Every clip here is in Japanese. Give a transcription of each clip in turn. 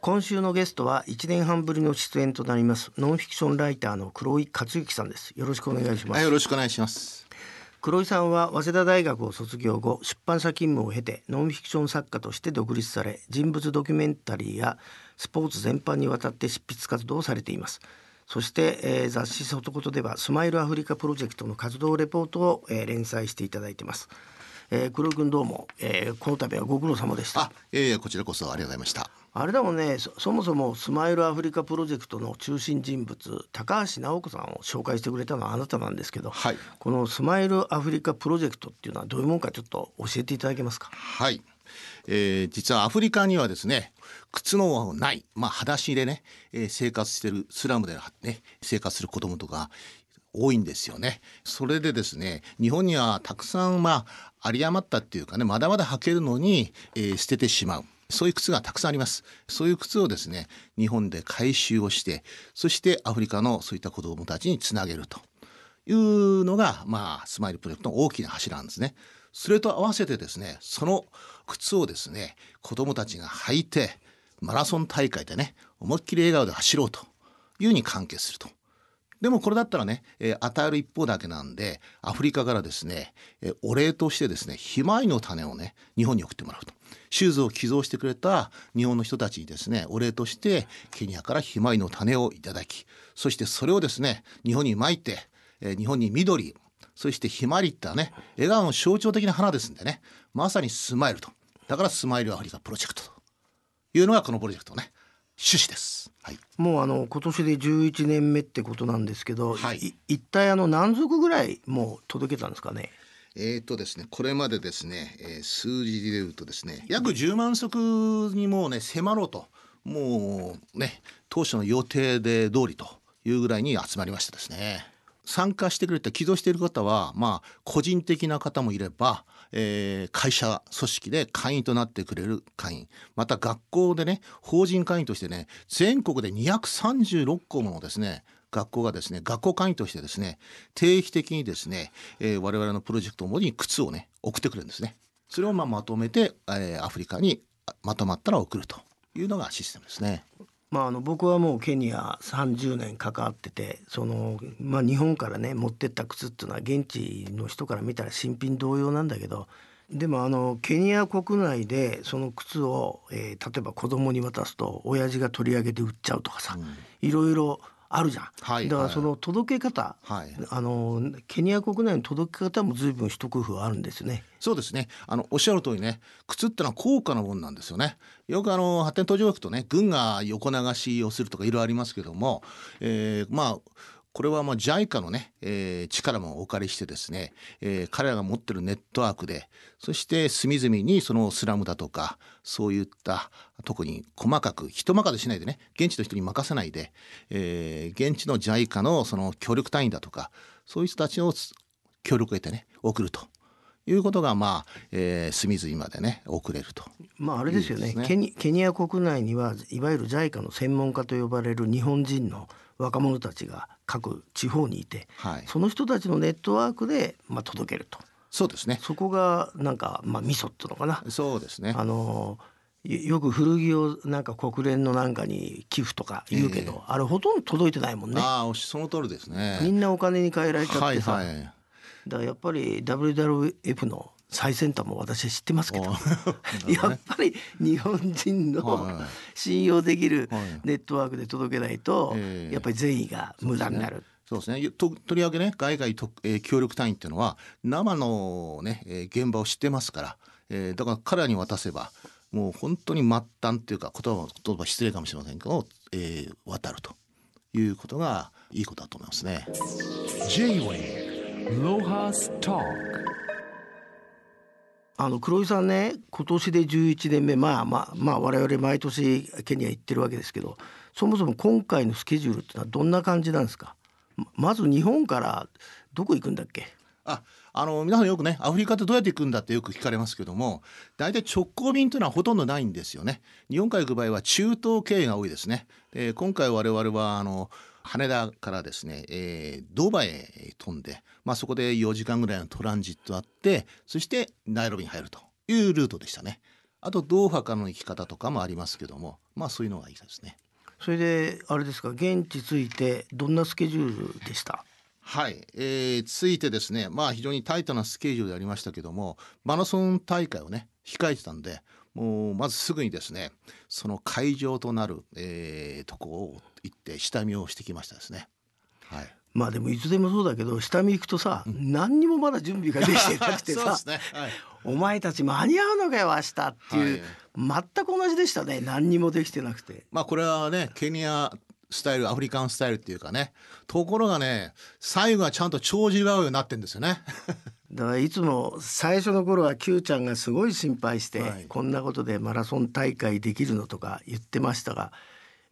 今週のゲストは1年半ぶりの出演となりますノンフィクションライターの黒井克之さんです。よろしくお願いします、はい、よろしくお願いします。黒井さんは早稲田大学を卒業後出版社勤務を経てノンフィクション作家として独立され人物ドキュメンタリーやスポーツ全般にわたって執筆活動をされています。そして、えー雑誌「外言」ではスマイルアフリカプロジェクトの活動レポートを、えー連載していただいてます、えー黒井君どうも、えーこの度はご苦労様でしたえいえこちらこそありがとうございました。あれだもんねそそもそもスマイルアフリカプロジェクトの中心人物高橋直子さんを紹介してくれたのはあなたなんですけど、はいこのスマイルアフリカプロジェクトっていうのはどういうもんかちょっと教えていただけますか？はい。えー実はアフリカにはですね靴のない、まあ、裸足でね、えー生活してるスラムで、ね、生活する子供とか多いんですよね。それでですね日本にはたくさんまあ有り余ったっていうかねまだまだ履けるのに、えー捨ててしまう。そういう靴がたくさんあります。そういう靴をですね日本で回収をしてそしてアフリカのそういった子供たちにつなげると。いうのが、まあ、スマイルプロジェクトの大きな柱なんですね。それと合わせてですね、その靴をですね、子供たちが履いて、マラソン大会でね、思いっきり笑顔で走ろうというふうに関係すると。でもこれだったらね、えー与える一方だけなんで、アフリカからですね、えーお礼としてですね、ひまわりの種をね、日本に送ってもらうと。シューズを寄贈してくれた日本の人たちにですね、お礼として、ケニアからひまわりの種をいただき、そしてそれをですね、日本に撒いて、えー日本に緑、そしてひまわりってね、笑顔の象徴的な花ですんでね、まさにスマイルと。だからスマイルアフリカプロジェクトというのがこのプロジェクトね、趣旨です。はい。もうあの今年で11年目ってことなんですけど、はいい一体あの何足ぐらいもう届けたんですかね？えーとですね、これまでですね、えー数字で言うとですね、約10万足にもうね、迫ろうと、もうね、当初の予定で通りというぐらいに集まりましたですね。参加してくれた寄贈している方は、まあ、個人的な方もいれば、えー会社組織で会員となってくれる会員。また学校でね法人会員としてね全国で236校ものですね学校がですね学校会員としてですね定期的にですね、えー我々のプロジェクトをもに靴をね送ってくれるんですね。それをままとめて、えーアフリカにまとまったら送るというのがシステムですね。まあ、あの僕はもうケニア30年関わっててその、まあ、日本からね持ってった靴っていうのは現地の人から見たら新品同様なんだけどでもあのケニア国内でその靴を、えー例えば子供に渡すと親父が取り上げて売っちゃうとかさ、いろいろあるじゃん。はいだからその届け方、はいあのケニア国内の届け方も随分一工夫あるんですよね。そうですね。あのおっしゃる通りね、靴ってのは高価なもんなんですよね。よくあの発展途上国とね、軍が横流しをするとかいろいろありますけども、えーまあこれはまあ JICA のね、えー力もお借りしてですね、えー彼らが持ってるネットワークで、そして隅々にそのスラムだとか、そういった特に細かく人任せしないでね、現地の人に任せないで、えー現地の JICA のその協力隊員だとか、そういう人たちを協力を得てね、送ると。いうことがまあ、えー、隅々までね送れると。まああれですよねねケニケニア国内にはいわゆる JICA の専門家と呼ばれる日本人の若者たちが各地方にいて、はいその人たちのネットワークで、まあ、届けるとそうですね。そこがなんか、まあ、ミソっていうのかな。そうですね。あのよよく古着をなんか国連のなんかに寄付とか言うけど、あれほとんど届いてないもんね。ああ、その通りですね。みんなお金に換えられちゃってさ、はいはい。だからやっぱり WWF の最先端も私は知ってますけど、お やっぱり日本人のはい信用できるはいネットワークで届けないとええやっぱり善意が無駄になる。そうですね。ととりわけね、外外と、えー協力隊員っていうのは生のね、えー現場を知ってますから、えーだから彼らに渡せばもう本当に末端っていうか言葉は言葉失礼かもしれませんけど、えー渡るということがいいことだと思いますね。J-Way ロハストーあの黒井さんね今年で11年目まあまあまあ我々毎年ケニア行ってるわけですけどそもそも今回のスケジュールってのはどんな感じなんですか？まず日本からどこ行くんだっけ？ああの皆さんよくねアフリカってどうやって行くんだってよく聞かれますけども大体直行便というのはほとんどないんですよね。日本から行く場合は中東経由が多いですね。で今回我々はあの羽田からですね、えードバイへ飛んで、まあ、そこで4時間ぐらいのトランジットあってそしてナイロビに入るというルートでしたね。あとドーハからの行き方とかもありますけどもまあそういうのがいいですね。それであれですか現地着いてどんなスケジュールでした？はい、えー、ついてですねまあ非常にタイトなスケジュールでありましたけどもマラソン大会をね控えてたんでもうまずすぐにですねその会場となる、えー、とこを行って下見をしてきましたですね。はいまあでもいつでもそうだけど下見行くとさ、何にもまだ準備ができてなくてさね。はい。お前たち間に合うのかよ明日っていう、全く同じでしたね何にもできてなくてまあこれはねケニアスタイルアフリカンスタイルっていうかねところがね最後はちゃんと帳尻が合うようになってんですよね。だからいつも最初の頃は Q ちゃんがすごい心配して、はいこんなことでマラソン大会できるのとか言ってましたが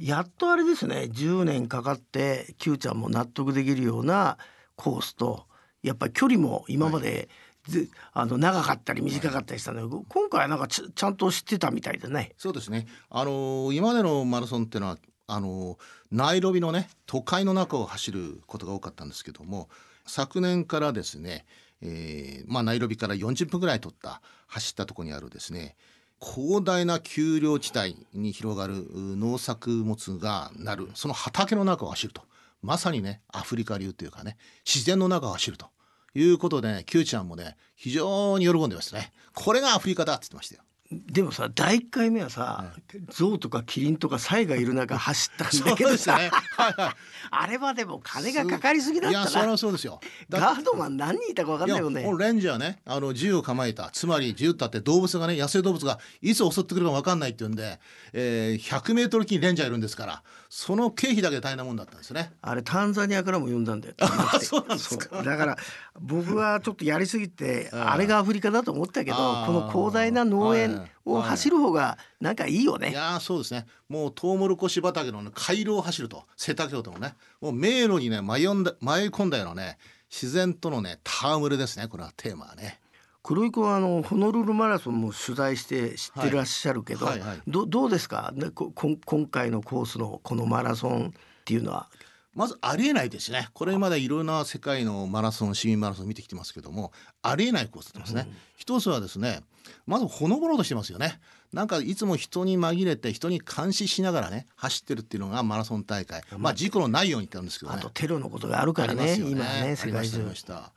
やっとあれですね10年かかって Q ちゃんも納得できるようなコースとやっぱり距離も今まで、ぜあの長かったり短かったりしたので、今回はなんかちちゃんと知ってたみたいでね。そうですね。あのー今までのマラソンっていうのはあのーナイロビのね都会の中を走ることが多かったんですけども昨年からですね、えーまあ、ナイロビから40分ぐらい取った走ったところにあるですね広大な丘陵地帯に広がる農作物がなる。その畑の中を走ると。まさにねアフリカ流というかね自然の中を走るということでねキューちゃんもね非常に喜んでましたね。これがアフリカだって言ってましたよ。でもさ第1回目はさ、象とかキリンとかサイがいる中走ったんだけどさ、ね。はいはい。あれはでも金がかかりすぎだっいやそれたなはそうですよ。だガードマン何人いたか分かんないもんね。レンジャーねあの銃を構えた。つまり銃だって動物がね野生動物がいつ襲ってくるか分かんないっていうんで、えー、100メートル付近にレンジャーいるんですからその経費だけで大変なもんだったんですね。あれタンザニアからも呼んだんだよ。そうなんですか。だから僕はちょっとやりすぎてあれがアフリカだと思ったけどこの広大な農はい。園を走る方がなんかいいよね。い。やーそうですね。もうトウモロコシ畑の、ね、回廊を走ると。瀬田京都のね。もう迷路にね迷いんだ迷い込んだようなね自然とのね戯れですね。これはテーマはね。黒井君はあのホノルルマラソンも取材して知ってらっしゃるけど、はい。はい。はいどどうですか？ねこ今回のコースのこのマラソンっていうのはまずありえないですね。これまでいろんな世界のマラソン市民マラソン見てきてますけどもありえないコースですね、一つはですねまずほのぼのとしてますよね。なんかいつも人に紛れて人に監視しながらね走ってるっていうのがマラソン大会。まあ事故のないようにって言うんですけどね。あとテロのことがあるからね。ありますよ今はねあ世界中。りまありました。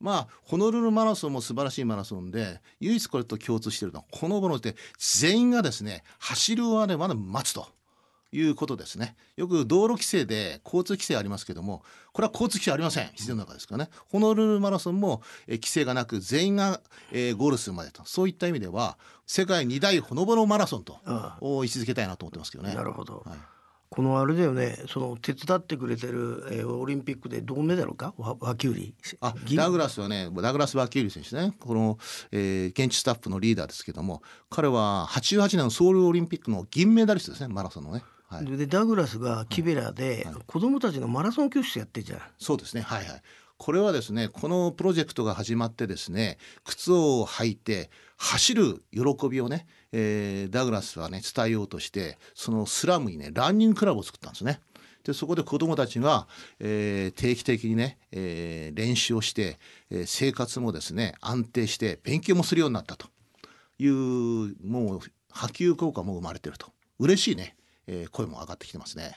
まあホノルルマラソンも素晴らしいマラソンで唯一これと共通しているのはほのぼのって全員がですね走るまでまだ待つということですね。よく道路規制で交通規制ありますけどもこれは交通規制ありません。自然の中ですからね。ホノルルマラソンもえー規制がなく全員が、えーゴールするまでと。そういった意味では世界二大ほのぼのマラソンとあを位置づけたいなと思ってますけどね。なるほど、はい。このあれだよね。その手伝ってくれてる、えーオリンピックで銅メダルか？わ和球里。あ銀。ダグラスはねダグラス・バーキューリ選手ね。この、えー現地スタッフのリーダーですけども彼は88年のソウルオリンピックの銀メダリストですね。マラソンのね。はい、でダグラスがキベラで子供たちのマラソン教室やってんじゃん。そうですね。はいはい。これはですねこのプロジェクトが始まってですね靴を履いて走る喜びをね、えーダグラスはね伝えようとしてそのスラムにねランニングクラブを作ったんですね。でそこで子どもたちが、えー定期的にね、えー練習をして、えー生活もですね安定して勉強もするようになったというもう波及効果も生まれてると。嬉しいね、えー声も上がってきてますね。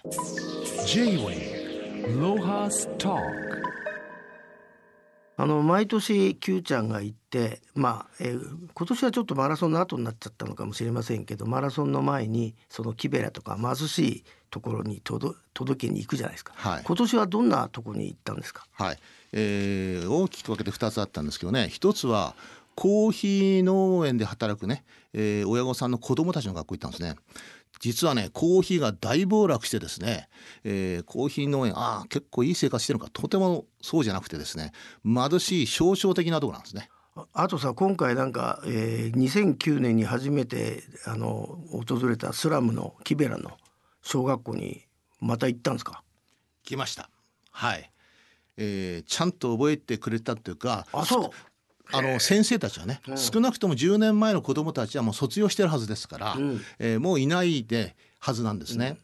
J-Way Lohas Talk あの毎年 Q ちゃんが行ってまあ、えー今年はちょっとマラソンの後になっちゃったのかもしれませんけどマラソンの前にそのキベラとか貧しいところに届届けに行くじゃないですか、はい。今年はどんなところに行ったんですか？はい、えー大きく分けて2つあったんですけどね。一つはコーヒー農園で働くね、えー親御さんの子供たちの学校行ったんですね。実はねコーヒーが大暴落してですね、えーコーヒー農園ああ結構いい生活してるのかとてもそうじゃなくてですね貧しい少々的なところなんですね。ああとさ今回なんか、えー2009年に初めてあの訪れたスラムのキベラの小学校にまた行ったんですか？来ました。はい、えーちゃんと覚えてくれたっていうかあそうあの先生たちはね、少なくとも10年前の子どもたちはもう卒業してるはずですから、ん。えーもういないではずなんですね。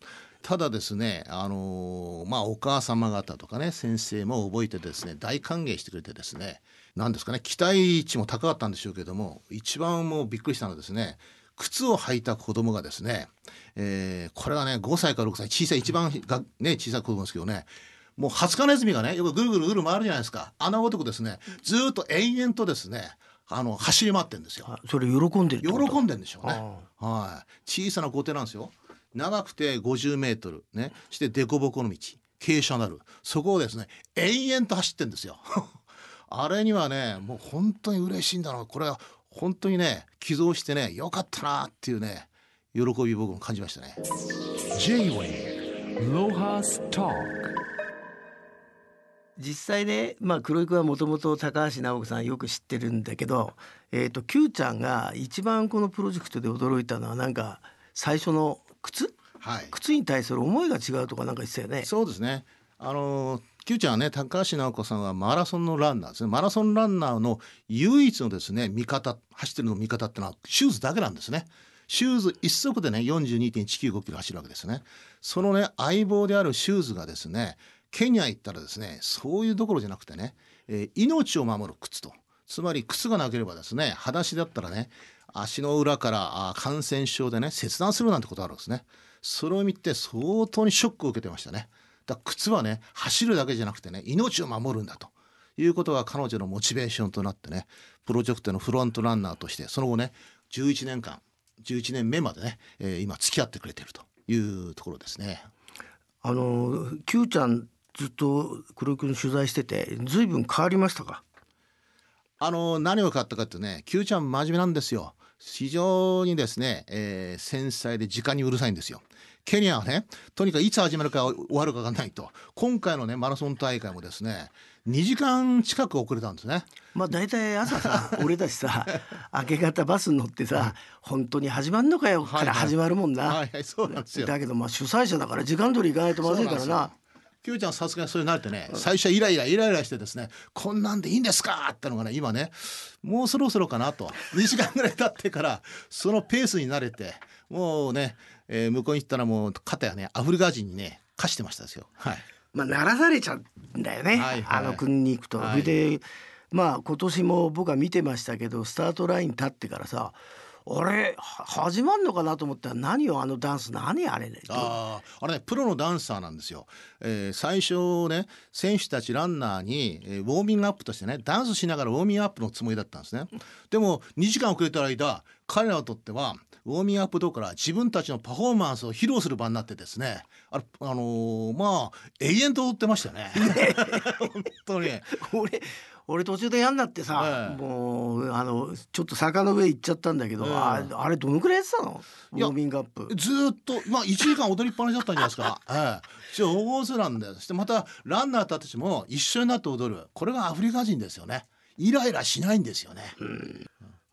ただですねあのーまあお母様方とかね先生も覚えてですね大歓迎してくれてですね何ですかね期待値も高かったんでしょうけども一番もうびっくりしたのはですね靴を履いた子供がですね、えーこれはね5歳から6歳小さい一番が、ね、小さい子供ですけどねもうハツカネズミがねよくぐるぐるぐる回るじゃないですかあのごとくですねずーっと延々とですねあの走り回ってんですよ。あそれ喜んでる喜んでんでしょうねあ。はい。小さな校庭なんですよ。長くて50メートルね。して凸凹の道、傾斜なる。そこをですね、延々と走ってんですよ。あれにはね、もう本当に嬉しいんだな。これは本当にね、寄贈してね、よかったなっていうね、喜び僕も感じましたね。J-Way Lohas Talk 実際ね、まあ、黒井君はもともと高橋直子さんよく知ってるんだけど、えー、と Q ちゃんが一番このプロジェクトで驚いたのはなんか最初の靴？はい。靴に対する思いが違うとかなんか言ってたよね。そうですね。あの Q ちゃんはね高橋直子さんはマラソンのランナーですねマラソンランナーの唯一のですね味方走ってるの味方ってのはシューズだけなんですね。シューズ一足でね42.195キロ走るわけですね。そのね相棒であるシューズがですねケニア行ったらですねそういうどころじゃなくてね、えー命を守る靴とつまり靴がなければですね裸足だったらね足の裏からあ感染症でね切断するなんてことあるんですね。それを見て相当にショックを受けてましたね。だ靴はね走るだけじゃなくてね命を守るんだということが彼女のモチベーションとなってねプロジェクトのフロントランナーとしてその後ね11年間11年目までね、えー今付き合ってくれてるというところですね。あの Q ちゃんずっと黒井君取材しててずいぶん変わりましたか？あの何が変わったかってね Q ちゃん真面目なんですよ。非常にですね、えー繊細で時間にうるさいんですよ。ケニアはねとにかくいつ始まるか終わるかがないと今回のねマラソン大会もですね2時間近く遅れたんですね。まあ大体朝さ 俺たちさ明け方バスに乗ってさ本当に始まんのかよはいから始まるもんな、はいはいそうなんですよ。だけどまあ主催者だから時間通り行かないとまずいからな Q ちゃんさすがにそれに慣れてね最初はイライライライラしてですねこんなんでいいんですか？ってのがね今ねもうそろそろかなと 2時間ぐらい経ってからそのペースに慣れてもうね、えー向こうに行ったらもう肩やねアフリカ人にね貸してましたですよ。はい。まあならされちゃうんだよね、はいはい。あの国に行くと。はい。でまあ今年も僕は見てましたけどスタートライン立ってからさあれは始まんのかなと思ったら何よあのダンス。何あれね。あーあれねプロのダンサーなんですよ、えー最初ね選手たちランナーに、えーウォーミングアップとしてねダンスしながらウォーミングアップのつもりだったんですね。でも2時間遅れた間彼らにとってはウォーミングアップどころか自分たちのパフォーマンスを披露する場になってですねあれあのーまあ永遠と踊ってましたよね。本当に。俺俺途中でやんなってさ、ええもうあのちょっと坂の上行っちゃったんだけど、ええああれどのくらいやってたの？ウォーミングアップ。ずーっとまあ1時間踊りっぱなしだったんじゃないですか。ええ、上手なんだよ。そしてまたランナーたちも一緒になって踊る。これがアフリカ人ですよね。イライラしないんですよね。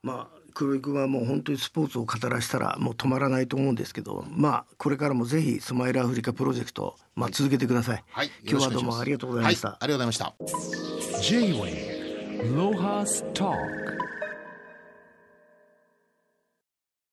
まあ黒井君はもう本当にスポーツを語らせたらもう止まらないと思うんですけどまあこれからもぜひスマイルアフリカプロジェクト、まあ、続けてください、はい。今日はどうもありがとうございました、はい、ありがとうございました。J-Way Lohas Talk